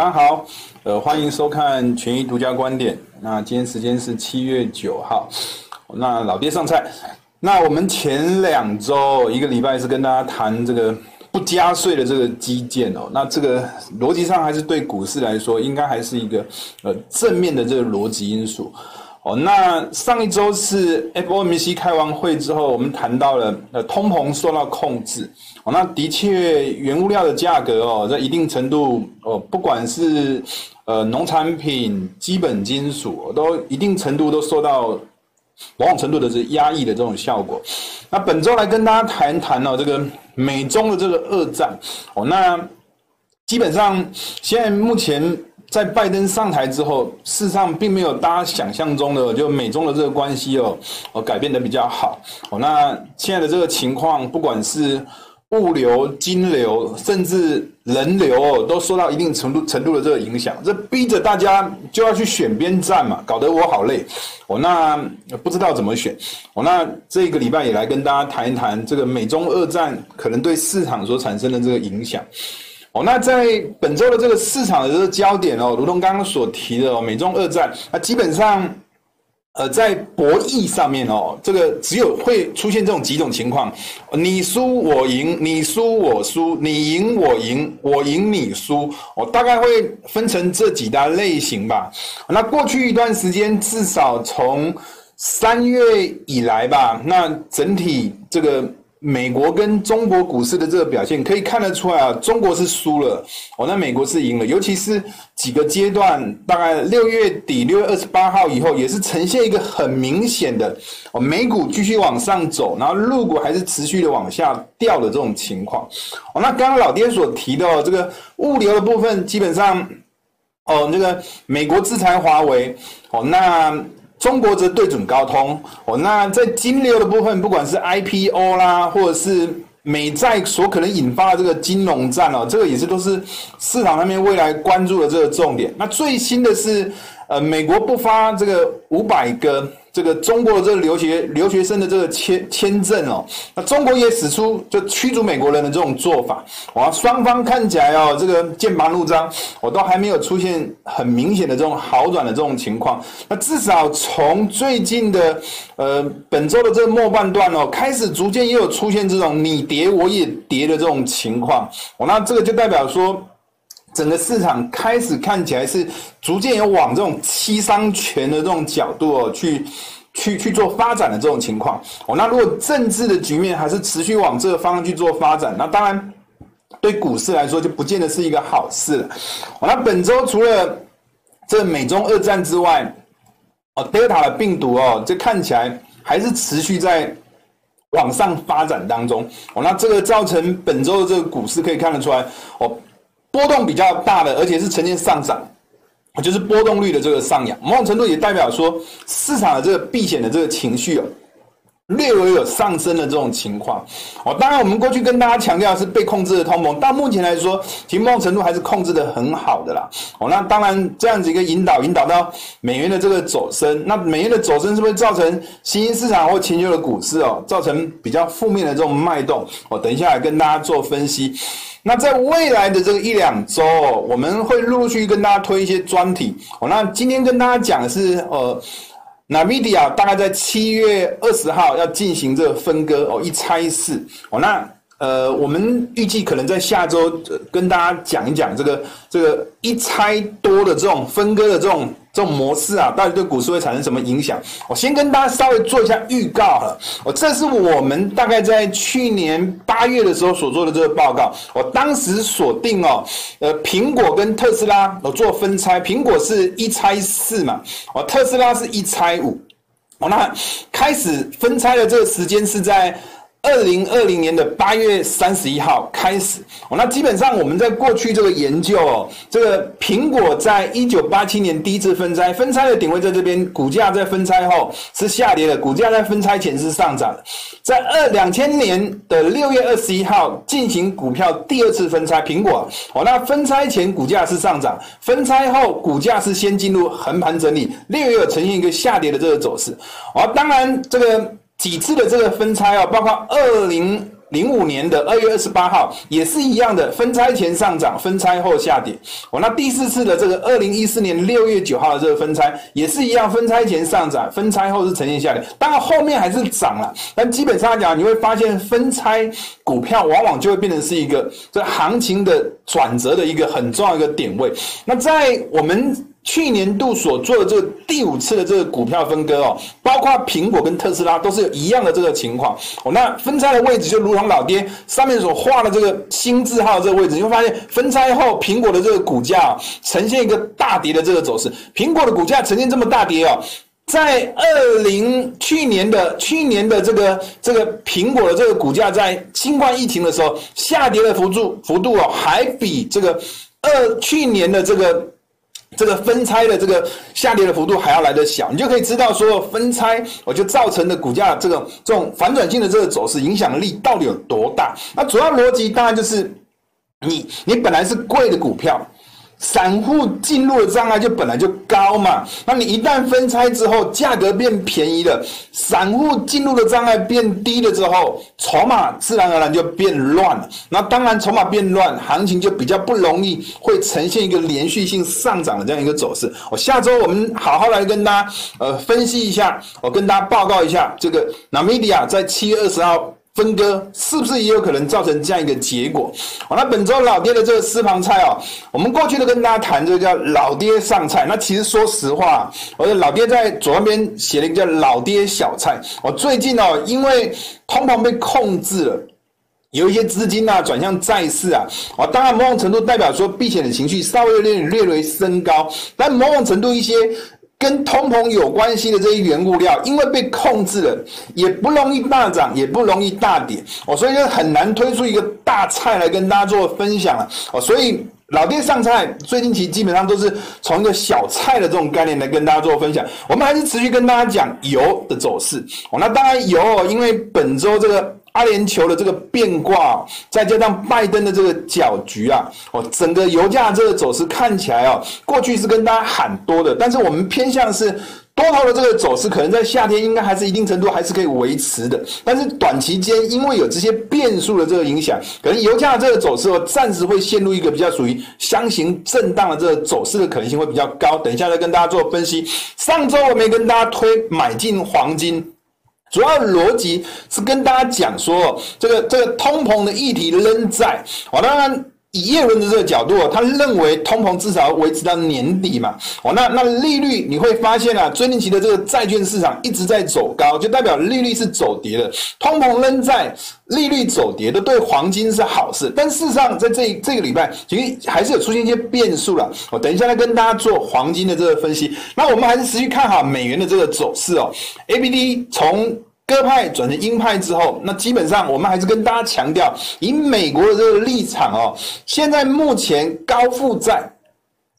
大家好，呃，欢迎收看权益独家观点。那今天时间是七月九号，那老爹上菜。那我们前两周一个礼拜是跟大家谈这个不加税的这个基建哦。那这个逻辑上还是对股市来说，应该还是一个呃正面的这个逻辑因素。哦，那上一周是 FOMC 开完会之后，我们谈到了呃通膨受到控制。哦，那的确原物料的价格哦，在一定程度哦，不管是呃农产品、基本金属，都一定程度都受到某种程度的是压抑的这种效果。那本周来跟大家谈谈哦，这个美中的这个二战。哦，那基本上现在目前。在拜登上台之后，事实上并没有大家想象中的就美中的这个关系哦，哦改变的比较好哦。那现在的这个情况，不管是物流、金流，甚至人流，都受到一定程度程度的这个影响。这逼着大家就要去选边站嘛，搞得我好累哦。那不知道怎么选哦。那这个礼拜也来跟大家谈一谈这个美中二战可能对市场所产生的这个影响。哦，那在本周的这个市场的这个焦点哦，如同刚刚所提的哦，美中二战，那基本上，呃，在博弈上面哦，这个只有会出现这种几种情况，你输我赢，你输我输，你赢我赢，我赢你输，哦，大概会分成这几大类型吧。那过去一段时间，至少从三月以来吧，那整体这个。美国跟中国股市的这个表现可以看得出来啊，中国是输了哦，那美国是赢了。尤其是几个阶段，大概六月底六月二十八号以后，也是呈现一个很明显的哦，美股继续往上走，然后陆股还是持续的往下掉的这种情况哦。那刚刚老爹所提到这个物流的部分，基本上哦，这个美国制裁华为哦，那。中国则对准高通哦，那在金流的部分，不管是 IPO 啦，或者是美债所可能引发的这个金融战哦，这个也是都是市场上面未来关注的这个重点。那最新的是，呃，美国不发这个五百个。这个中国的这个留学留学生的这个签签证哦，那中国也使出就驱逐美国人的这种做法，哇，双方看起来哦，这个剑拔弩张，我都还没有出现很明显的这种好转的这种情况。那至少从最近的呃本周的这个末半段哦，开始逐渐也有出现这种你跌我也跌的这种情况，哦，那这个就代表说。整个市场开始看起来是逐渐有往这种七伤拳的这种角度哦，去去去做发展的这种情况哦。那如果政治的局面还是持续往这个方向去做发展，那当然对股市来说就不见得是一个好事了。哦，那本周除了这美中二战之外，哦，德尔塔的病毒哦，这看起来还是持续在往上发展当中哦。那这个造成本周的这个股市可以看得出来哦。波动比较大的，而且是呈现上涨，就是波动率的这个上扬，某种程度也代表说市场的这个避险的这个情绪哦，略微有上升的这种情况哦。当然，我们过去跟大家强调是被控制的通膨，到目前来说，其实某种程度还是控制得很好的啦。哦，那当然这样子一个引导，引导到美元的这个走升，那美元的走升是不是造成新兴市场或全球的股市哦，造成比较负面的这种脉动？我等一下来跟大家做分析。那在未来的这个一两周，我们会陆陆续续跟大家推一些专题。哦，那今天跟大家讲的是，呃那 Media 大概在七月二十号要进行这个分割哦，一拆四。哦，那呃，我们预计可能在下周跟大家讲一讲这个这个一拆多的这种分割的这种。这种模式啊，到底对股市会产生什么影响？我先跟大家稍微做一下预告哈。我这是我们大概在去年八月的时候所做的这个报告。我当时锁定哦，呃，苹果跟特斯拉我做分拆，苹果是一拆四嘛，哦，特斯拉是一拆五。哦，那开始分拆的这个时间是在。二零二零年的八月三十一号开始哦，那基本上我们在过去这个研究哦，这个苹果在一九八七年第一次分拆，分拆的点位在这边，股价在分拆后是下跌的，股价在分拆前是上涨的。在二两千年的六月二十一号进行股票第二次分拆，苹果哦，那分拆前股价是上涨，分拆后股价是先进入横盘整理，略有呈现一个下跌的这个走势哦，当然这个。几次的这个分拆哦，包括二零零五年的二月二十八号也是一样的，分拆前上涨，分拆后下跌。哦，那第四次的这个二零一四年六月九号的这个分拆也是一样，分拆前上涨，分拆后是呈现下跌。当然后面还是涨了，但基本上来讲，你会发现分拆股票往往就会变成是一个这行情的转折的一个很重要一个点位。那在我们。去年度所做的这个第五次的这个股票分割哦，包括苹果跟特斯拉都是有一样的这个情况哦。那分拆的位置就如同老爹上面所画的这个星字号这个位置，你会发现分拆后苹果的这个股价呈现一个大跌的这个走势。苹果的股价呈现这么大跌哦，在二零去年的去年的这个这个苹果的这个股价在新冠疫情的时候下跌的幅度幅度哦，还比这个二去年的这个。这个分拆的这个下跌的幅度还要来得小，你就可以知道说分拆我就造成的股价这个这种反转性的这个走势影响力到底有多大？那主要逻辑当然就是你你本来是贵的股票。散户进入的障碍就本来就高嘛，那你一旦分拆之后，价格变便宜了，散户进入的障碍变低了之后，筹码自然而然就变乱了。那当然，筹码变乱，行情就比较不容易会呈现一个连续性上涨的这样一个走势。我下周我们好好来跟大家呃分析一下，我跟大家报告一下这个 NVIDIA 在七月二十号。分割是不是也有可能造成这样一个结果？好，那本周老爹的这个私房菜哦，我们过去都跟大家谈这个叫老爹上菜。那其实说实话，我的老爹在左边边写了一个叫老爹小菜。我最近哦，因为通膨被控制了，有一些资金啊转向债市啊，哦，当然某种程度代表说避险的情绪稍微有点略微升高，但某种程度一些。跟通膨有关系的这些原物料，因为被控制了，也不容易大涨，也不容易大跌哦，所以就很难推出一个大菜来跟大家做分享了哦。所以老爹上菜最近其实基本上都是从一个小菜的这种概念来跟大家做分享。我们还是持续跟大家讲油的走势哦。那当然油，因为本周这个。阿联酋的这个变卦，再加上拜登的这个搅局啊，哦，整个油价这个走势看起来哦，过去是跟大家喊多的，但是我们偏向是多头的这个走势，可能在夏天应该还是一定程度还是可以维持的，但是短期间因为有这些变数的这个影响，可能油价这个走势哦，暂时会陷入一个比较属于箱型震荡的这个走势的可能性会比较高。等一下再跟大家做分析。上周我没跟大家推买进黄金。主要逻辑是跟大家讲说，这个这个通膨的议题仍在。我，当然以叶伦的这个角度，他认为通膨至少要维持到年底嘛。哦，那那利率你会发现啊，最近期的这个债券市场一直在走高，就代表利率是走跌的。通膨仍在，利率走跌的对黄金是好事。但事实上，在这这个礼拜，其实还是有出现一些变数了。我等一下来跟大家做黄金的这个分析。那我们还是持续看好美元的这个走势哦。ABD 从鸽派转成鹰派之后，那基本上我们还是跟大家强调，以美国的这个立场哦，现在目前高负债，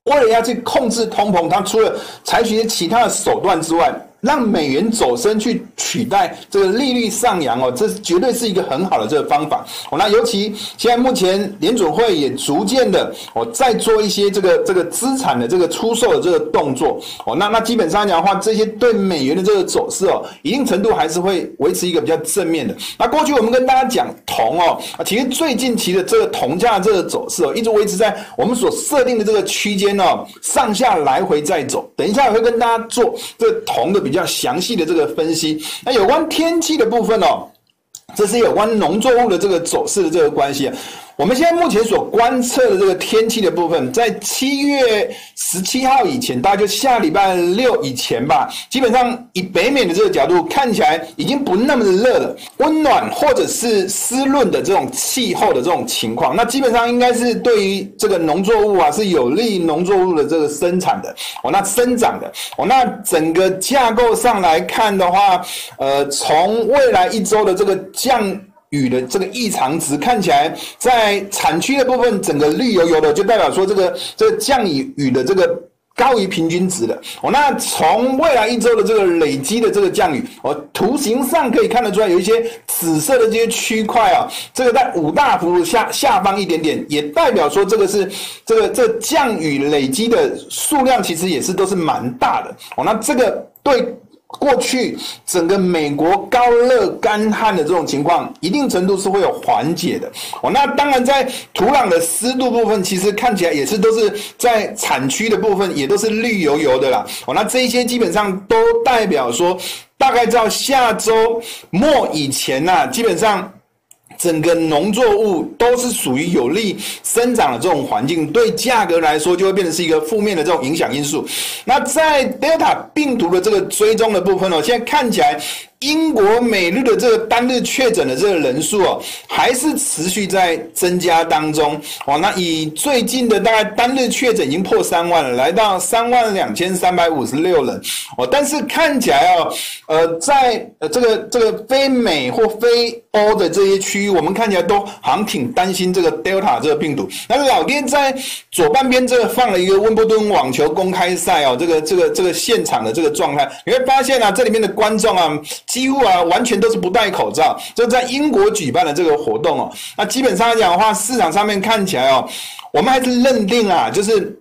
为了要去控制通膨，它除了采取其他的手段之外。让美元走升去取代这个利率上扬哦，这绝对是一个很好的这个方法哦。那尤其现在目前联准会也逐渐的哦，在做一些这个这个资产的这个出售的这个动作哦。那那基本上讲的话，这些对美元的这个走势哦，一定程度还是会维持一个比较正面的。那过去我们跟大家讲铜哦，啊，其实最近期的这个铜价这个走势哦，一直维持在我们所设定的这个区间哦，上下来回在走。等一下我会跟大家做这个铜的比。比较详细的这个分析，那有关天气的部分哦，这是有关农作物的这个走势的这个关系。我们现在目前所观测的这个天气的部分，在七月十七号以前，大概就下礼拜六以前吧，基本上以北美的这个角度看起来，已经不那么的热了，温暖或者是湿润的这种气候的这种情况，那基本上应该是对于这个农作物啊是有利农作物的这个生产的哦，那生长的哦，那整个架构上来看的话，呃，从未来一周的这个降。雨的这个异常值看起来，在产区的部分，整个绿油油的，就代表说这个这个降雨雨的这个高于平均值的哦。那从未来一周的这个累积的这个降雨，哦，图形上可以看得出来，有一些紫色的这些区块啊，这个在五大幅度下下方一点点，也代表说这个是这个这降雨累积的数量，其实也是都是蛮大的哦。那这个对。过去整个美国高热干旱的这种情况，一定程度是会有缓解的哦。那当然，在土壤的湿度部分，其实看起来也是都是在产区的部分，也都是绿油油的啦。哦，那这一些基本上都代表说，大概到下周末以前呐，基本上。整个农作物都是属于有利生长的这种环境，对价格来说就会变成是一个负面的这种影响因素。那在 Delta 病毒的这个追踪的部分呢，现在看起来。英国每日的这个单日确诊的这个人数哦，还是持续在增加当中哦。那以最近的大概单日确诊已经破三万了，来到三万两千三百五十六人哦。但是看起来哦，呃，在呃这个这个非美或非欧的这些区域，我们看起来都好像挺担心这个 Delta 这个病毒。那老爹在左半边这个放了一个温布顿网球公开赛哦，这个这个这个现场的这个状态，你会发现啊，这里面的观众啊。几乎啊，完全都是不戴口罩，就在英国举办的这个活动哦。那基本上来讲的话，市场上面看起来哦，我们还是认定啊，就是。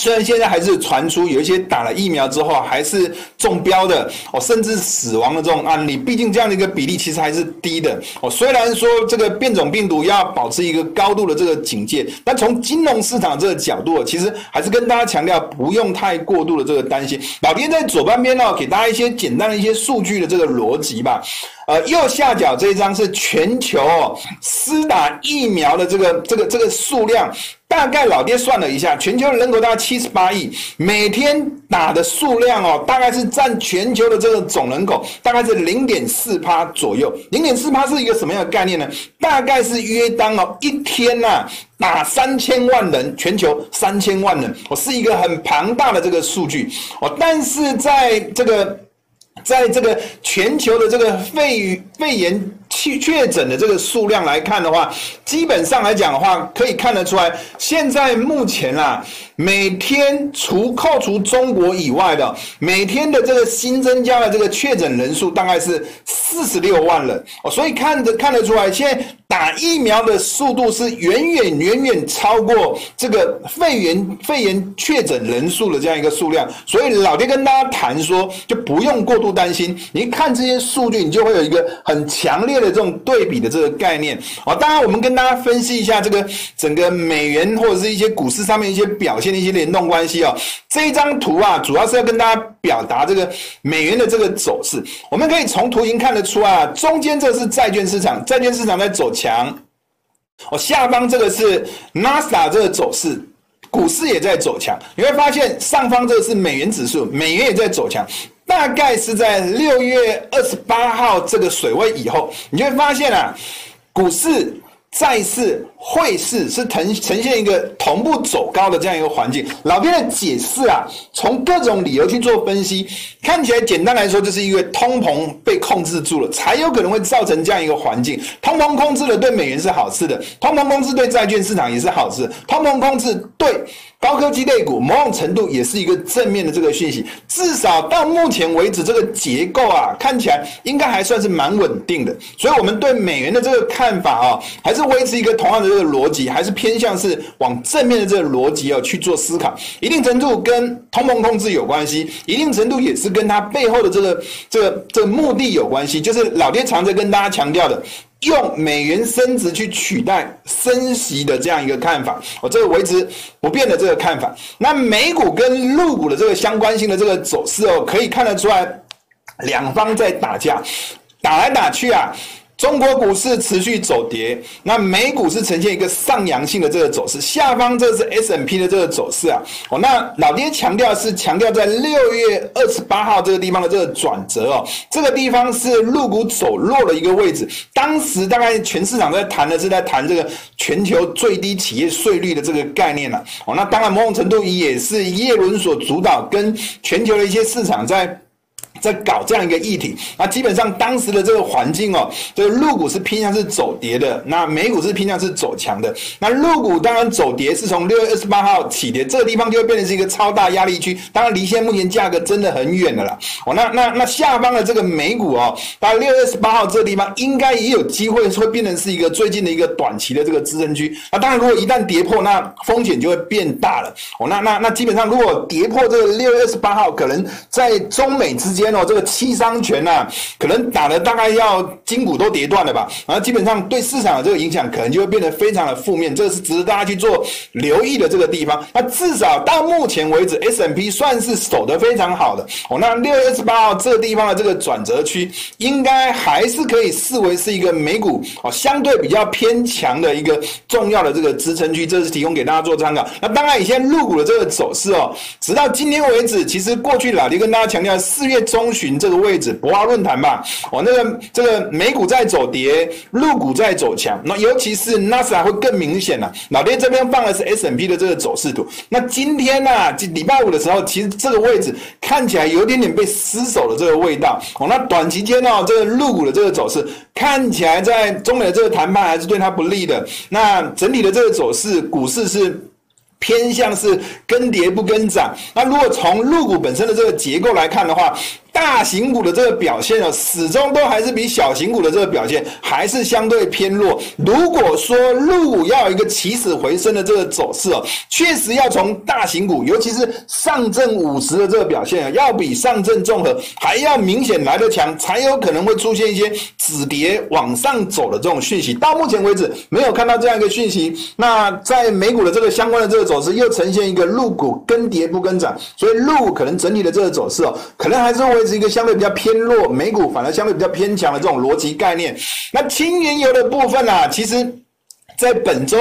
虽然现在还是传出有一些打了疫苗之后还是中标的哦，甚至死亡的这种案例，毕竟这样的一个比例其实还是低的哦。虽然说这个变种病毒要保持一个高度的这个警戒，但从金融市场这个角度，其实还是跟大家强调不用太过度的这个担心。老爹在左半边呢，给大家一些简单的一些数据的这个逻辑吧。呃，右下角这一张是全球哦，施打疫苗的这个这个这个数量。大概老爹算了一下，全球人口大概七十八亿，每天打的数量哦，大概是占全球的这个总人口大概是零点四趴左右。零点四趴是一个什么样的概念呢？大概是约当哦一天呐、啊、打三千万人，全球三千万人，哦是一个很庞大的这个数据哦。但是在这个在这个全球的这个肺肺炎。去确诊的这个数量来看的话，基本上来讲的话，可以看得出来，现在目前啊，每天除扣除中国以外的，每天的这个新增加的这个确诊人数大概是四十六万人。哦，所以看着看得出来，现在打疫苗的速度是远远远远超过这个肺炎肺炎确诊人数的这样一个数量，所以老爹跟大家谈说，就不用过度担心，你看这些数据，你就会有一个很强烈的。这种对比的这个概念啊，当然我们跟大家分析一下这个整个美元或者是一些股市上面一些表现的一些联动关系哦。这一张图啊，主要是要跟大家表达这个美元的这个走势。我们可以从图形看得出啊，中间这是债券市场，债券市场在走。强哦，下方这个是 NASA 这个走势，股市也在走强。你会发现上方这个是美元指数，美元也在走强。大概是在六月二十八号这个水位以后，你就会发现啊，股市、再次、汇市是呈呈现一个同步走高的这样一个环境。老边的解释啊，从各种理由去做分析，看起来简单来说，就是因为通膨被控制住了，才有可能会造成这样一个环境。通膨控制了，对美元是好事的；通膨控制对债券市场也是好事；通膨控制对。高科技类股某种程度也是一个正面的这个讯息，至少到目前为止，这个结构啊看起来应该还算是蛮稳定的。所以，我们对美元的这个看法啊，还是维持一个同样的这个逻辑，还是偏向是往正面的这个逻辑啊去做思考。一定程度跟通膨控制有关系，一定程度也是跟它背后的这个这个这个目的有关系。就是老爹常在跟大家强调的。用美元升值去取代升息的这样一个看法，我这个维持不变的这个看法。那美股跟陆股的这个相关性的这个走势哦，可以看得出来，两方在打架，打来打去啊。中国股市持续走跌，那美股是呈现一个上扬性的这个走势。下方这是 S&P 的这个走势啊。哦，那老爹强调是强调在六月二十八号这个地方的这个转折哦，这个地方是陆股走弱的一个位置。当时大概全市场在谈的是在谈这个全球最低企业税率的这个概念了。哦，那当然某种程度也是耶伦所主导，跟全球的一些市场在。在搞这样一个议题，那基本上当时的这个环境哦，这个陆股是偏向是走跌的，那美股是偏向是走强的。那陆股当然走跌是从六月二十八号起跌，这个地方就会变成是一个超大压力区。当然离现在目前价格真的很远了啦。哦，那那那下方的这个美股哦，到六月二十八号这个地方应该也有机会会变成是一个最近的一个短期的这个支撑区。那当然如果一旦跌破，那风险就会变大了。哦，那那那基本上如果跌破这个六月二十八号，可能在中美之间。哦，这个七伤拳呐、啊，可能打的大概要筋骨都跌断了吧，然后基本上对市场的这个影响可能就会变得非常的负面，这是值得大家去做留意的这个地方。那至少到目前为止，S M P 算是守得非常好的哦。那六月二十八号这个地方的这个转折区，应该还是可以视为是一个美股哦相对比较偏强的一个重要的这个支撑区，这是提供给大家做参考。那当然，以现在入股的这个走势哦，直到今天为止，其实过去老弟跟大家强调，四月中中旬这个位置，博鳌论坛吧，哦，那个这个美股在走跌，陆股在走强，那尤其是纳斯达克会更明显了。老爹这边放的是 S&P 的这个走势图，那今天呢、啊，礼拜五的时候，其实这个位置看起来有点点被失守的这个味道。哦，那短期间呢、哦，这个陆股的这个走势看起来在中美的这个谈判还是对它不利的。那整体的这个走势，股市是。偏向是跟跌不跟涨。那如果从陆股本身的这个结构来看的话，大型股的这个表现哦，始终都还是比小型股的这个表现还是相对偏弱。如果说陆股要有一个起死回生的这个走势哦，确实要从大型股，尤其是上证五十的这个表现啊，要比上证综合还要明显来得强，才有可能会出现一些止跌往上走的这种讯息。到目前为止没有看到这样一个讯息。那在美股的这个相关的这个走势又呈现一个陆股跟跌不跟涨，所以陆股可能整体的这个走势哦，可能还是会。是一个相对比较偏弱，美股反而相对比较偏强的这种逻辑概念。那轻原油的部分啊，其实，在本周，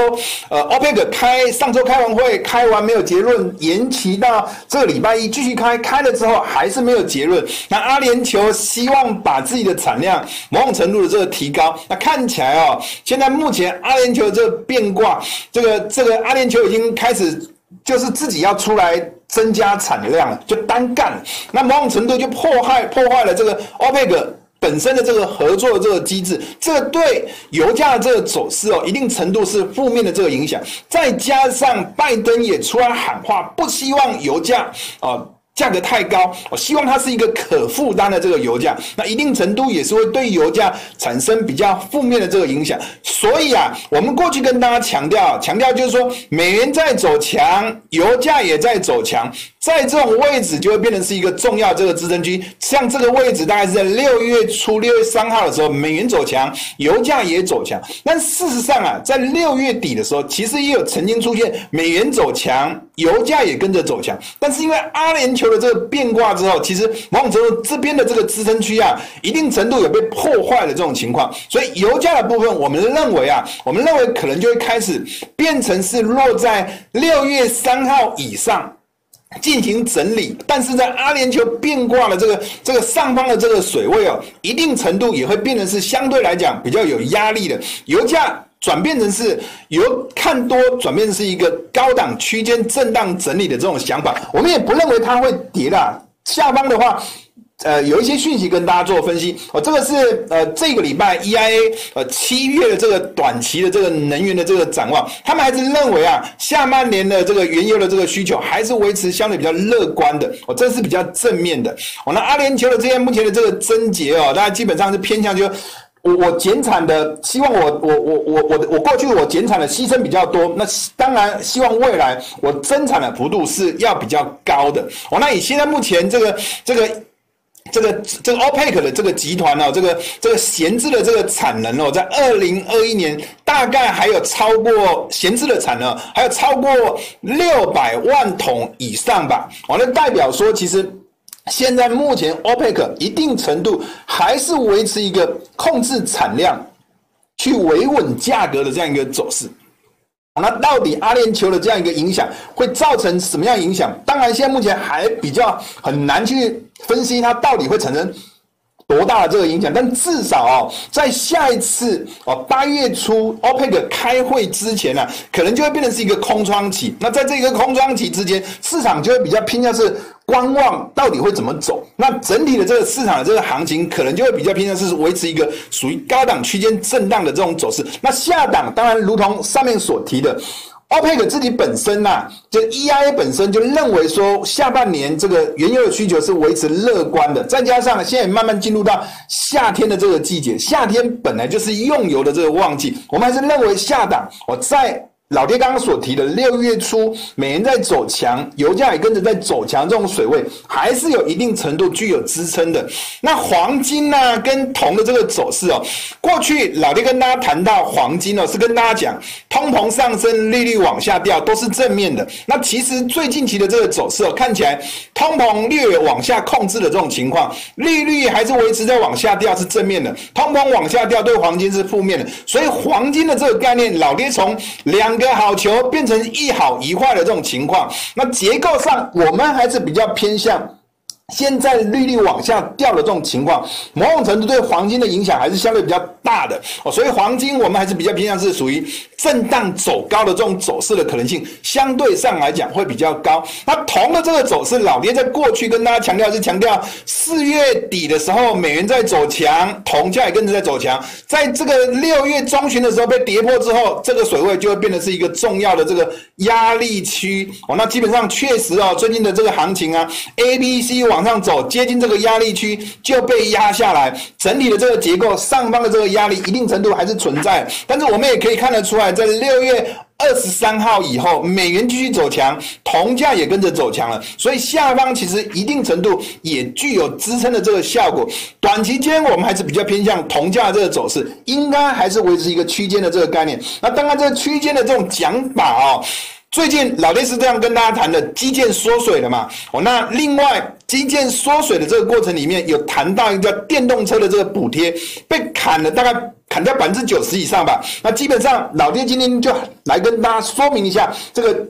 呃，OPEC 开上周开完会，开完没有结论，延期到这个礼拜一继续开，开了之后还是没有结论。那阿联酋希望把自己的产量某种程度的这个提高。那看起来哦，现在目前阿联酋的这个变卦，这个这个阿联酋已经开始就是自己要出来。增加产量了，就单干，那某种程度就破坏破坏了这个 OPEC 本身的这个合作的这个机制，这对油价的这个走势哦，一定程度是负面的这个影响。再加上拜登也出来喊话，不希望油价啊。价格太高，我希望它是一个可负担的这个油价，那一定程度也是会对油价产生比较负面的这个影响。所以啊，我们过去跟大家强调，强调就是说，美元在走强，油价也在走强，在这种位置就会变成是一个重要这个支撑区。像这个位置大概是在六月初六月三号的时候，美元走强，油价也走强。但事实上啊，在六月底的时候，其实也有曾经出现美元走强，油价也跟着走强，但是因为阿联酋。有了这个变卦之后，其实某种程度这边的这个支撑区啊，一定程度有被破坏的这种情况，所以油价的部分，我们认为啊，我们认为可能就会开始变成是落在六月三号以上进行整理，但是在阿联酋变卦的这个这个上方的这个水位哦，一定程度也会变成是相对来讲比较有压力的油价。转变成是由看多转变成是一个高档区间震荡整理的这种想法，我们也不认为它会跌啦。下方的话，呃，有一些讯息跟大家做分析。哦，这个是呃这个礼拜 EIA 呃七月的这个短期的这个能源的这个展望，他们还是认为啊下半年的这个原油的这个需求还是维持相对比较乐观的。哦，这是比较正面的。哦，那阿联酋的这些目前的这个症结哦，大家基本上是偏向就。我我减产的希望我我我我我我过去我减产的牺牲比较多，那当然希望未来我增产的幅度是要比较高的。哦，那以现在目前这个这个这个这个 OPEC 的这个集团哦，这个这个闲置的这个产能哦，在二零二一年大概还有超过闲置的产能还有超过六百万桶以上吧。哦，那代表说其实。现在目前 OPEC 一定程度还是维持一个控制产量，去维稳价格的这样一个走势。那到底阿联酋的这样一个影响会造成什么样影响？当然，现在目前还比较很难去分析它到底会产生。多大的这个影响？但至少哦，在下一次哦八月初 OPEC 开会之前呢、啊，可能就会变成是一个空窗期。那在这个空窗期之间，市场就会比较偏向是观望，到底会怎么走？那整体的这个市场的这个行情，可能就会比较偏向是维持一个属于高档区间震荡的这种走势。那下档当然，如同上面所提的。OPEC 自己本身呐、啊，就 EIA 本身就认为说，下半年这个原油的需求是维持乐观的，再加上现在慢慢进入到夏天的这个季节，夏天本来就是用油的这个旺季，我们还是认为下档我在老爹刚刚所提的六月初美元在走强，油价也跟着在走强，这种水位还是有一定程度具有支撑的。那黄金呢、跟铜的这个走势哦，过去老爹跟大家谈到黄金哦，是跟大家讲通膨上升，利率往下掉都是正面的。那其实最近期的这个走势哦，看起来通膨略有往下控制的这种情况，利率还是维持在往下掉是正面的，通膨往下掉对黄金是负面的。所以黄金的这个概念，老爹从两个好球变成一好一坏的这种情况，那结构上我们还是比较偏向。现在利率往下掉的这种情况，某种程度对黄金的影响还是相对比较大的哦，所以黄金我们还是比较偏向是属于震荡走高的这种走势的可能性，相对上来讲会比较高。那铜的这个走势，老爹在过去跟大家强调是强调四月底的时候美元在走强，铜价也跟着在走强，在这个六月中旬的时候被跌破之后，这个水位就会变得是一个重要的这个压力区哦。那基本上确实哦，最近的这个行情啊，A、B、C 往上走，接近这个压力区就被压下来，整体的这个结构上方的这个压力一定程度还是存在，但是我们也可以看得出来，在六月二十三号以后，美元继续走强，铜价也跟着走强了，所以下方其实一定程度也具有支撑的这个效果。短期间我们还是比较偏向铜价这个走势，应该还是维持一个区间的这个概念。那当然，这个区间的这种讲法哦。最近老爹是这样跟大家谈的，基建缩水了嘛？哦，那另外基建缩水的这个过程里面有谈到一个电动车的这个补贴被砍了，大概砍掉百分之九十以上吧。那基本上老爹今天就来跟大家说明一下这个。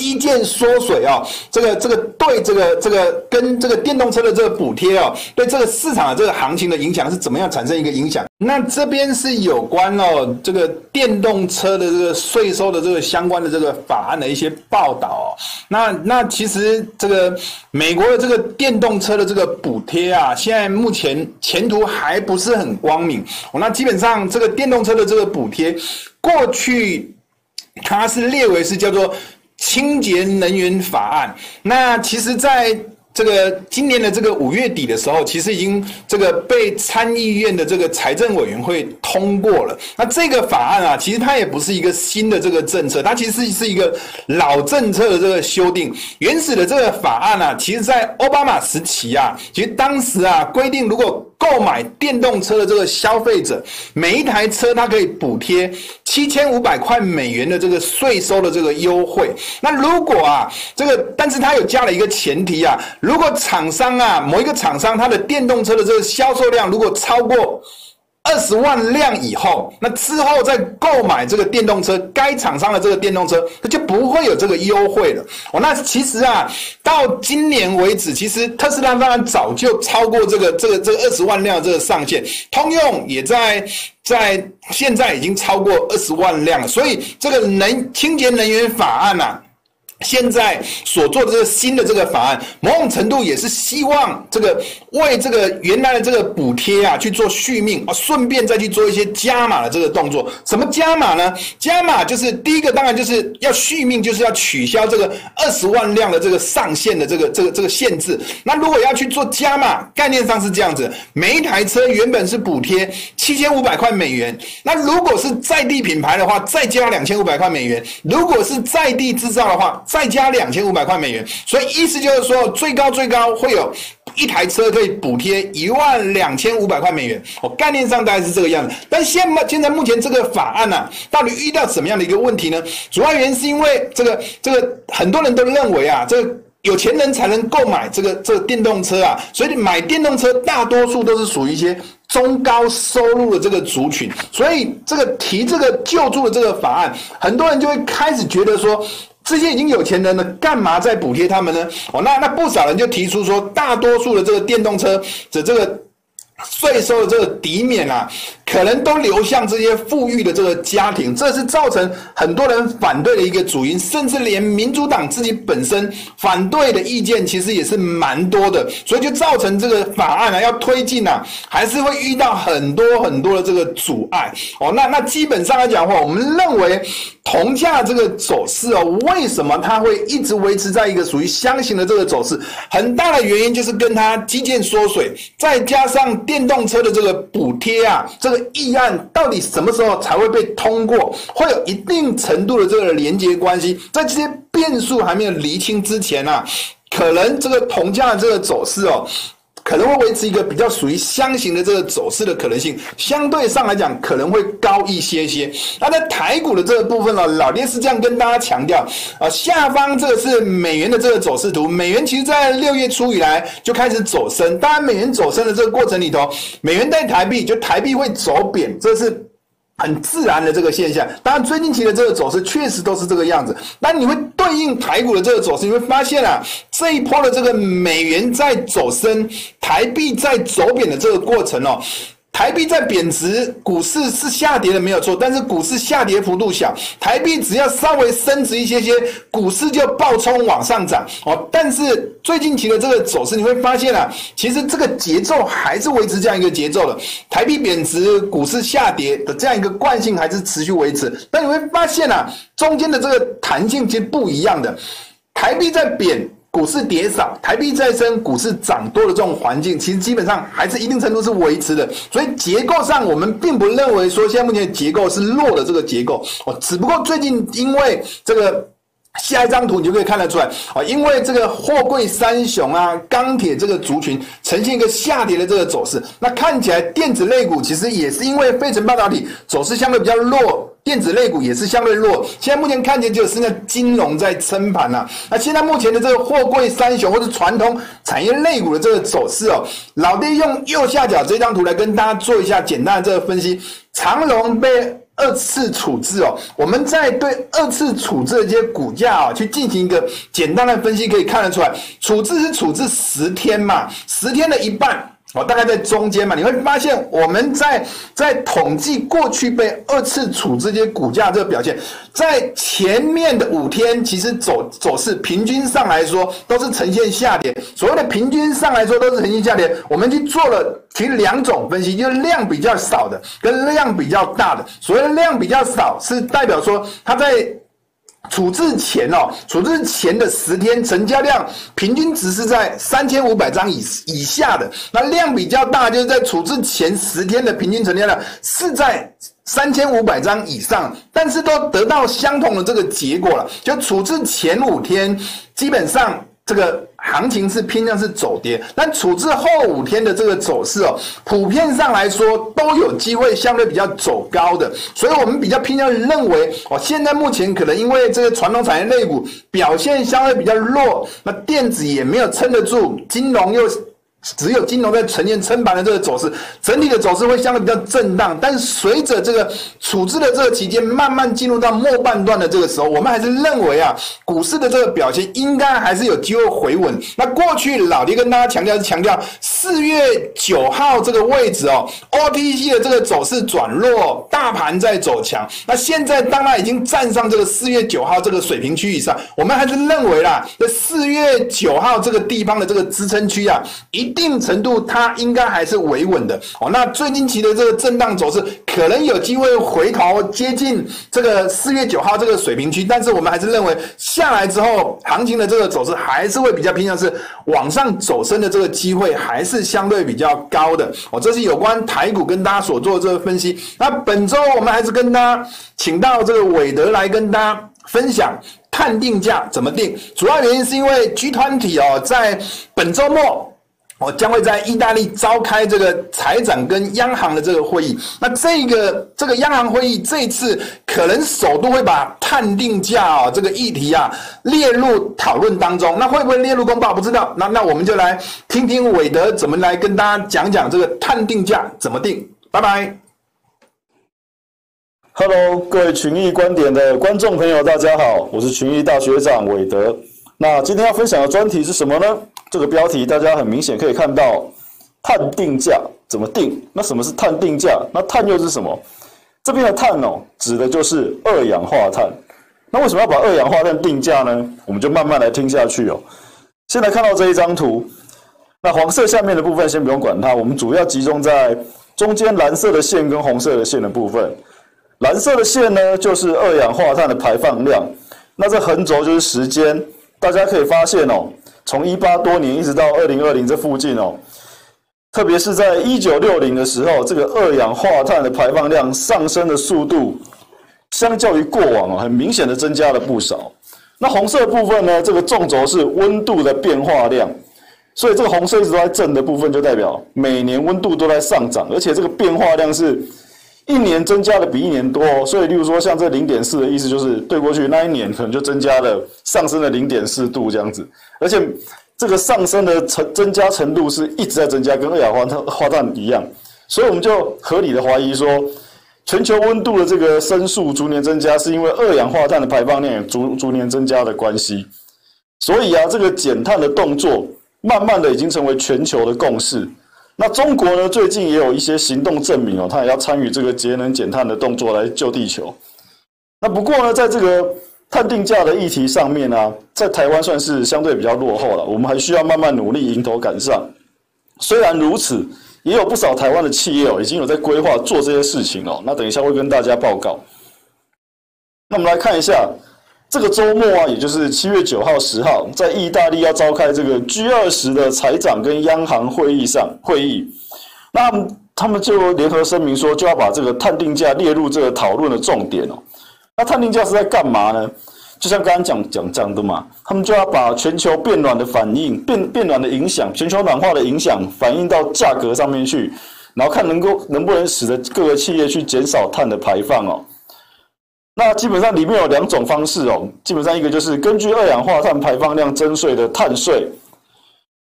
基建缩水哦，这个这个对这个这个跟这个电动车的这个补贴哦，对这个市场的这个行情的影响是怎么样产生一个影响？那这边是有关哦，这个电动车的这个税收的这个相关的这个法案的一些报道哦。那那其实这个美国的这个电动车的这个补贴啊，现在目前前途还不是很光明我。那基本上这个电动车的这个补贴，过去它是列为是叫做。清洁能源法案，那其实在这个今年的这个五月底的时候，其实已经这个被参议院的这个财政委员会通过了。那这个法案啊，其实它也不是一个新的这个政策，它其实是一个老政策的这个修订。原始的这个法案啊，其实在奥巴马时期啊，其实当时啊规定，如果购买电动车的这个消费者，每一台车它可以补贴七千五百块美元的这个税收的这个优惠。那如果啊，这个，但是它有加了一个前提啊，如果厂商啊，某一个厂商它的电动车的这个销售量如果超过。二十万辆以后，那之后再购买这个电动车，该厂商的这个电动车，它就不会有这个优惠了。哦，那其实啊，到今年为止，其实特斯拉当然早就超过这个这个这个二十万辆这个上限，通用也在在现在已经超过二十万辆了。所以这个能清洁能源法案呐、啊。现在所做的这个新的这个法案，某种程度也是希望这个为这个原来的这个补贴啊去做续命啊，顺便再去做一些加码的这个动作。什么加码呢？加码就是第一个，当然就是要续命，就是要取消这个二十万辆的这个上限的这个这个这个限制。那如果要去做加码，概念上是这样子：每一台车原本是补贴七千五百块美元，那如果是在地品牌的话，再加两千五百块美元；如果是在地制造的话，再加两千五百块美元，所以意思就是说，最高最高会有一台车可以补贴一万两千五百块美元。我，概念上大概是这个样子。但现目现在目前这个法案呢、到底遇到什么样的一个问题呢？主要原因是因为这个这个很多人都认为啊，这个有钱人才能购买这个这个电动车啊，所以买电动车大多数都是属于一些中高收入的这个族群。所以这个提这个救助的这个法案，很多人就会开始觉得说。这些已经有钱人了，干嘛再补贴他们呢？哦，那那不少人就提出说，大多数的这个电动车的这个税收的这个抵免啊。可能都流向这些富裕的这个家庭，这是造成很多人反对的一个主因，甚至连民主党自己本身反对的意见其实也是蛮多的，所以就造成这个法案啊要推进啊，还是会遇到很多很多的这个阻碍哦。那那基本上来讲的话，我们认为铜价这个走势哦，为什么它会一直维持在一个属于箱型的这个走势？很大的原因就是跟它基建缩水，再加上电动车的这个补贴啊，这个。议案到底什么时候才会被通过，会有一定程度的这个连接关系，在这些变数还没有厘清之前啊，可能这个铜价的这个走势哦。可能会维持一个比较属于箱型的这个走势的可能性，相对上来讲可能会高一些些。那在台股的这个部分呢，老爹是这样跟大家强调啊，下方这个是美元的这个走势图，美元其实在六月初以来就开始走升，当然美元走升的这个过程里头，美元对台币就台币会走贬，这是。很自然的这个现象，当然最近期的这个走势确实都是这个样子。那你会对应台股的这个走势，你会发现啊，这一波的这个美元在走升，台币在走贬的这个过程哦。台币在贬值，股市是下跌的没有错，但是股市下跌幅度小，台币只要稍微升值一些些，股市就暴冲往上涨哦。但是最近期的这个走势，你会发现啊，其实这个节奏还是维持这样一个节奏的，台币贬值，股市下跌的这样一个惯性还是持续维持。但你会发现啊，中间的这个弹性其实不一样的，台币在贬。股市跌少，台币再升，股市涨多的这种环境，其实基本上还是一定程度是维持的。所以结构上，我们并不认为说现在目前的结构是弱的这个结构哦，只不过最近因为这个下一张图你就可以看得出来啊，因为这个货柜三雄啊，钢铁这个族群呈现一个下跌的这个走势，那看起来电子类股其实也是因为费城半导体走势相对比较弱。电子类股也是相对弱，现在目前看见就是那金融在撑盘了。那现在目前的这个货柜三雄或者传统产业类股的这个走势哦，老爹用右下角这张图来跟大家做一下简单的这个分析。长龙被二次处置哦，我们在对二次处置的这些股价啊去进行一个简单的分析，可以看得出来，处置是处置十天嘛，十天的一半。哦，大概在中间嘛，你会发现我们在在统计过去被二次处置这些股价这个表现，在前面的五天其实走走势平均上来说都是呈现下跌。所谓的平均上来说都是呈现下跌，我们去做了其实两种分析，就是量比较少的跟量比较大的。所谓量比较少是代表说它在。处置前哦，处置前的十天成交量平均值是在三千五百张以以下的，那量比较大，就是在处置前十天的平均成交量是在三千五百张以上，但是都得到相同的这个结果了，就处置前五天基本上。这个行情是偏向是走跌，但处置后五天的这个走势哦，普遍上来说都有机会相对比较走高的，所以我们比较偏向认为哦，现在目前可能因为这个传统产业类股表现相对比较弱，那电子也没有撑得住，金融又。只有金融在呈现撑盘的这个走势，整体的走势会相对比较震荡。但是随着这个处置的这个期间慢慢进入到末半段的这个时候，我们还是认为啊，股市的这个表现应该还是有机会回稳。那过去老爹跟大家强调是强调四月九号这个位置哦，OTC 的这个走势转弱，大盘在走强。那现在当然已经站上这个四月九号这个水平区以上，我们还是认为啦，这四月九号这个地方的这个支撑区啊，一。一定程度，它应该还是维稳的哦。那最近期的这个震荡走势，可能有机会回头接近这个四月九号这个水平区，但是我们还是认为下来之后，行情的这个走势还是会比较偏向是往上走升的这个机会，还是相对比较高的哦。这是有关台股跟大家所做的这个分析。那本周我们还是跟大家请到这个韦德来跟大家分享探定价怎么定。主要原因是因为 G 团体哦，在本周末。我将会在意大利召开这个财长跟央行的这个会议。那这个这个央行会议这次可能首度会把碳定价啊这个议题啊列入讨论当中。那会不会列入公报？不知道。那那我们就来听听韦德怎么来跟大家讲讲这个碳定价怎么定。拜拜。Hello，各位群益观点的观众朋友，大家好，我是群益大学长韦德。那今天要分享的专题是什么呢？这个标题大家很明显可以看到，碳定价怎么定？那什么是碳定价？那碳又是什么？这边的碳哦，指的就是二氧化碳。那为什么要把二氧化碳定价呢？我们就慢慢来听下去哦。先来看到这一张图，那黄色下面的部分先不用管它，我们主要集中在中间蓝色的线跟红色的线的部分。蓝色的线呢，就是二氧化碳的排放量。那这横轴就是时间，大家可以发现哦。从一八多年一直到二零二零这附近哦，特别是在一九六零的时候，这个二氧化碳的排放量上升的速度，相较于过往哦很明显的增加了不少。那红色部分呢，这个纵轴是温度的变化量，所以这个红色一直都在正的部分，就代表每年温度都在上涨，而且这个变化量是一年增加的比一年多。所以，例如说像这零点四的意思，就是对过去那一年可能就增加了上升了零点四度这样子，而且。这个上升的程增加程度是一直在增加，跟二氧化碳化碳一样，所以我们就合理的怀疑说，全球温度的这个升速逐年增加，是因为二氧化碳的排放量也逐逐年增加的关系。所以啊，这个减碳的动作，慢慢的已经成为全球的共识。那中国呢，最近也有一些行动证明哦，它也要参与这个节能减碳的动作来救地球。那不过呢，在这个。碳定价的议题上面呢、在台湾算是相对比较落后了，我们还需要慢慢努力迎头赶上。虽然如此，也有不少台湾的企业哦，已经有在规划做这些事情哦。那等一下会跟大家报告。那我们来看一下，这个周末啊，也就是七月九号、十号，在意大利要召开这个 G 二十的财长跟央行会议上会议，那他们就联合声明说，就要把这个碳定价列入这个讨论的重点哦。那碳定价是在干嘛呢？就像刚刚讲讲讲的嘛，他们就要把全球变暖的反应、变变暖的影响、全球暖化的影响反映到价格上面去，然后看能够能不能使得各个企业去减少碳的排放哦。那基本上里面有两种方式哦，基本上一个就是根据二氧化碳排放量征税的碳税，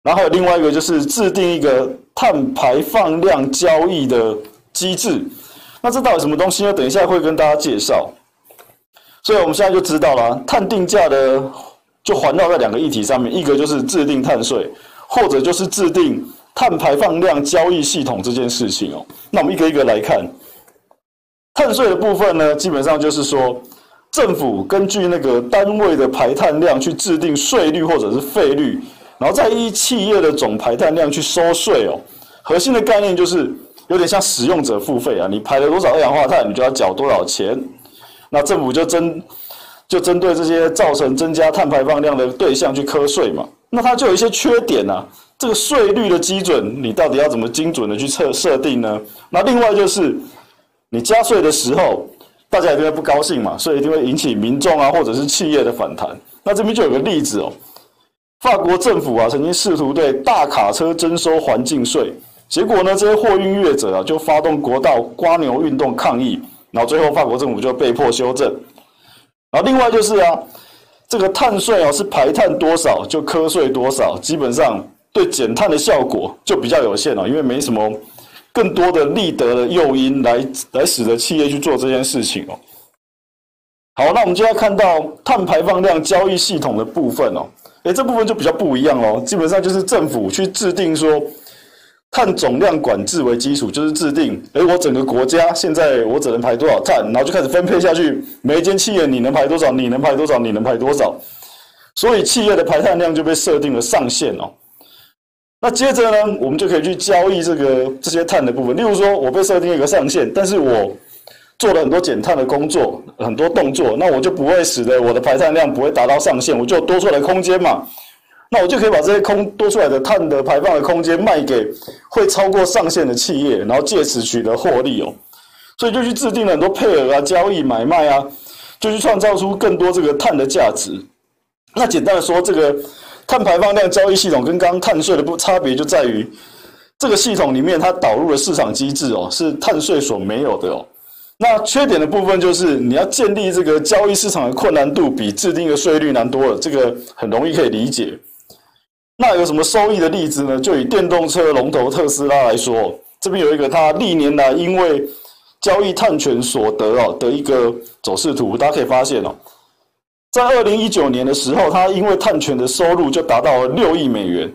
然后还有另外一个就是制定一个碳排放量交易的机制。那这到底什么东西呢？等一下会跟大家介绍。所以我们现在就知道了，碳定价的就环绕在两个议题上面，一个就是制定碳税，或者就是制定碳排放量交易系统这件事情哦。那我们一个一个来看，碳税的部分呢，基本上就是说，政府根据那个单位的排碳量去制定税率或者是费率，然后再依企业的总排碳量去收税哦。核心的概念就是有点像使用者付费啊，你排了多少二氧化碳，你就要缴多少钱。那政府就针就针对这些造成增加碳排放量的对象去课税嘛，那它就有一些缺点啊。这个税率的基准，你到底要怎么精准的去设设定呢？那另外就是你加税的时候，大家一定会不高兴嘛，所以一定会引起民众啊或者是企业的反弹。那这边就有个例子哦，法国政府啊曾经试图对大卡车征收环境税，结果呢这些货运业者啊就发动国道刮牛运动抗议。然后最后，法国政府就被迫修正。然后另外就是啊，这个碳税啊是排碳多少就课税多少，基本上对减碳的效果就比较有限了，因为没什么更多的利得的诱因来来使得企业去做这件事情哦。好，那我们就要看到碳排放量交易系统的部分哦。诶，这部分就比较不一样哦，基本上就是政府去制定说。碳总量管制为基础，就是制定，哎，我整个国家现在我只能排多少碳，然后就开始分配下去，每一间企业你能排多少，你能排多少，你能排多少，所以企业的排碳量就被设定了上限哦。那接着呢，我们就可以去交易这个这些碳的部分，例如说，我被设定一个上限，但是我做了很多减碳的工作，很多动作，那我就不会使得我的排碳量不会达到上限，我就多出来空间嘛。那我就可以把这些空多出来的碳的排放的空间卖给会超过上限的企业，然后借此取得获利哦。所以就去制定了很多配额啊、交易买卖啊，就去创造出更多这个碳的价值。那简单的说，这个碳排放量交易系统跟刚刚碳税的不差别就在于，这个系统里面它导入的市场机制哦，是碳税所没有的哦。那缺点的部分就是你要建立这个交易市场的困难度比制定的税率难多了，这个很容易可以理解。那有什么收益的例子呢？就以电动车龙头特斯拉来说，这边有一个它历年来因为交易碳权所得哦的一个走势图，大家可以发现哦，在二零一九年的时候，他因为碳权的收入就达到了六亿美元。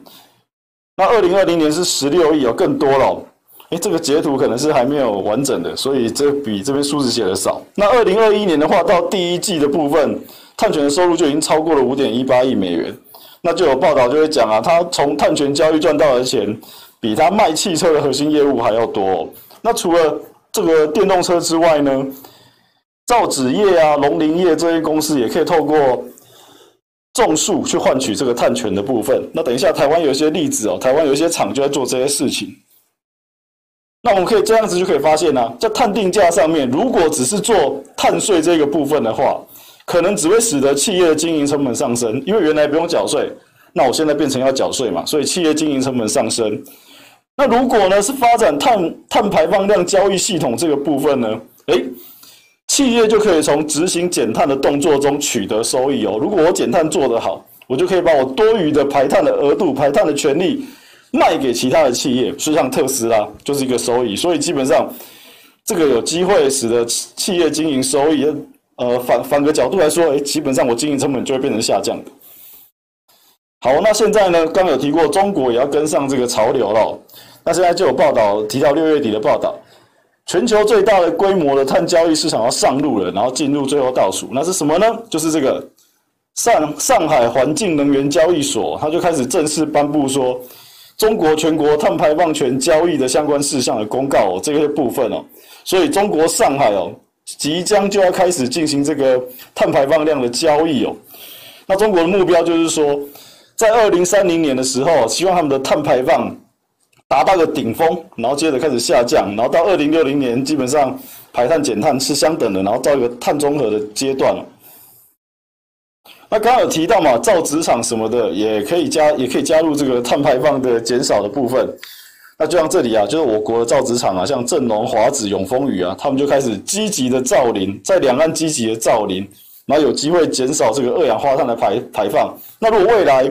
那二零二零年是十六亿哦，更多了。诶，这个截图可能是还没有完整的，所以这比这边数字写的少。那二零二一年的话，到第一季的部分，碳权的收入就已经超过了五点一八亿美元。那就有报道就会讲啊，他从碳权交易赚到的钱，比他卖汽车的核心业务还要多哦。那除了这个电动车之外呢，造纸业啊、农林业这些公司也可以透过种树去换取这个碳权的部分。那等一下，台湾有一些例子哦，台湾有一些厂就在做这些事情。那我们可以这样子就可以发现呢、在碳定价上面，如果只是做碳税这个部分的话，可能只会使得企业的经营成本上升，因为原来不用缴税，那我现在变成要缴税嘛，所以企业经营成本上升。那如果呢是发展碳碳排放量交易系统这个部分呢，诶，企业就可以从执行减碳的动作中取得收益哦。如果我减碳做得好，我就可以把我多余的排碳的额度、排碳的权利。卖给其他的企业，就像特斯拉就是一个收益，所以基本上这个有机会使得企业经营收益，呃，反反个角度来说，诶，基本上我经营成本就会变成下降的。好，那现在呢，刚有提过，中国也要跟上这个潮流了。那现在就有报道提到六月底的报道，全球最大的规模的碳交易市场要上路了，然后进入最后倒数，那是什么呢？就是这个上上海环境能源交易所，它就开始正式颁布说。中国全国碳排放权交易的相关事项的公告哦，这个部分哦，所以中国上海哦，即将就要开始进行这个碳排放量的交易哦。那中国的目标就是说，在二零三零年的时候，希望他们的碳排放达到个顶峰，然后接着开始下降，然后到二零六零年基本上排碳减碳是相等的，然后到一个碳中和的阶段了。那刚刚有提到嘛，造纸厂什么的也可以加，也可以加入这个碳排放的减少的部分。那就像这里啊，就是我国的造纸厂啊，像正隆、华纸、永丰宇啊，他们就开始积极的造林，在两岸积极的造林，然后有机会减少这个二氧化碳的排排放。那如果未来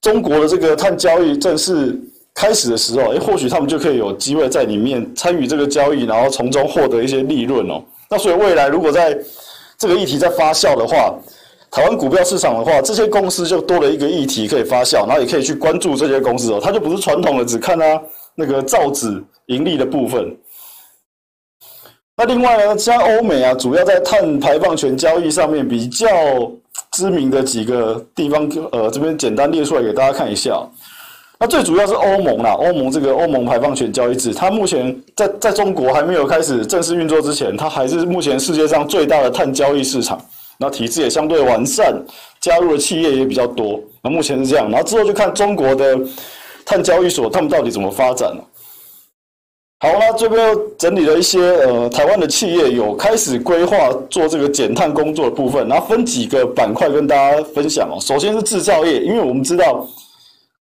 中国的这个碳交易正式开始的时候，诶，或许他们就可以有机会在里面参与这个交易，然后从中获得一些利润哦。那所以未来如果在这个议题在发酵的话，台湾股票市场的话，这些公司就多了一个议题可以发酵，然后也可以去关注这些公司哦。它就不是传统的只看它那个造纸盈利的部分。那另外呢，像欧美啊，主要在碳排放权交易上面比较知名的几个地方，呃，这边简单列出来给大家看一下。那最主要是欧盟啦，欧盟这个欧盟排放权交易制，它目前在在中国还没有开始正式运作之前，它还是目前世界上最大的碳交易市场。那体制也相对完善，加入的企业也比较多。那目前是这样，然后之后就看中国的碳交易所他们到底怎么发展了。好，那这边整理了一些呃台湾的企业有开始规划做这个减碳工作的部分，然后分几个板块跟大家分享哦。首先是制造业，因为我们知道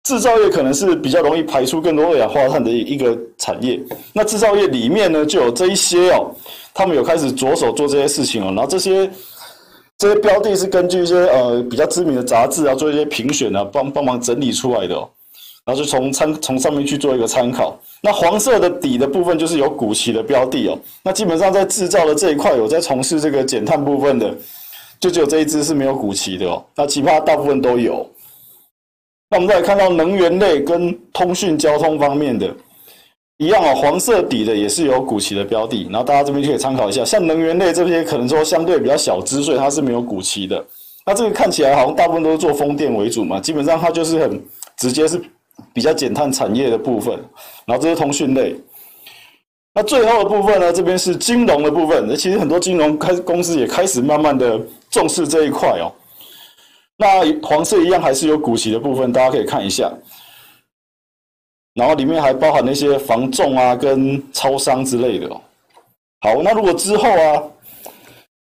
制造业可能是比较容易排出更多二氧化碳的一个产业。那制造业里面呢，就有这一些哦，他们有开始着手做这些事情哦，然后这些。这些标的是根据一些呃比较知名的杂志啊做一些评选啊，帮帮忙整理出来的哦，然后就从参从上面去做一个参考。那黄色的底的部分就是有股息的标的哦。那基本上在制造的这一块有在从事这个减碳部分的，就只有这一只是没有股息的哦。那其他大部分都有。那我们再来看到能源类跟通讯交通方面的。一样哦，黄色底的也是有股息的标的，然后大家这边可以参考一下。像能源类这些，可能说相对比较小资，所以它是没有股息的。那这个看起来好像大部分都是做风电为主嘛，基本上它就是很直接是比较减碳产业的部分。然后这是通讯类。那最后的部分呢，这边是金融的部分。那其实很多金融开公司也开始慢慢的重视这一块哦。那黄色一样还是有股息的部分，大家可以看一下。然后里面还包含那些防重啊，跟超商之类的。好，那如果之后啊，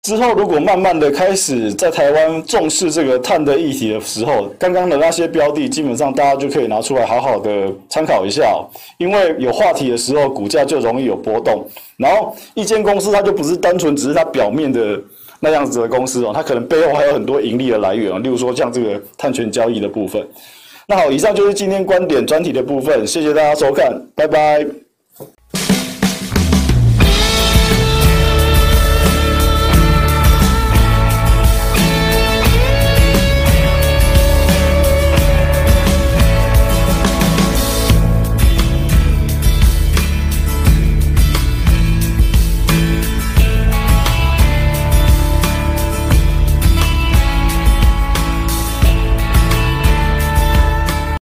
之后如果慢慢的开始在台湾重视这个碳的议题的时候，刚刚的那些标的基本上大家就可以拿出来好好的参考一下。因为有话题的时候，股价就容易有波动。然后一间公司它就不是单纯只是它表面的那样子的公司哦，它可能背后还有很多盈利的来源哦。例如说像这个碳权交易的部分。那好，以上就是今天观点专题的部分，谢谢大家收看，拜拜。